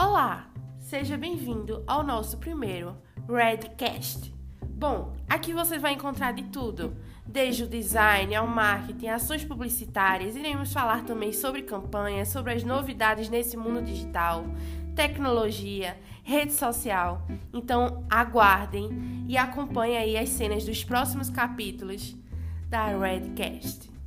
Olá, seja bem-vindo ao nosso primeiro Redcast. Bom, aqui você vai encontrar de tudo, desde o design ao marketing, ações publicitárias. Iremos falar também sobre campanhas, sobre as novidades nesse mundo digital, tecnologia, rede social. Então, aguardem e acompanhem aí as cenas dos próximos capítulos da Redcast.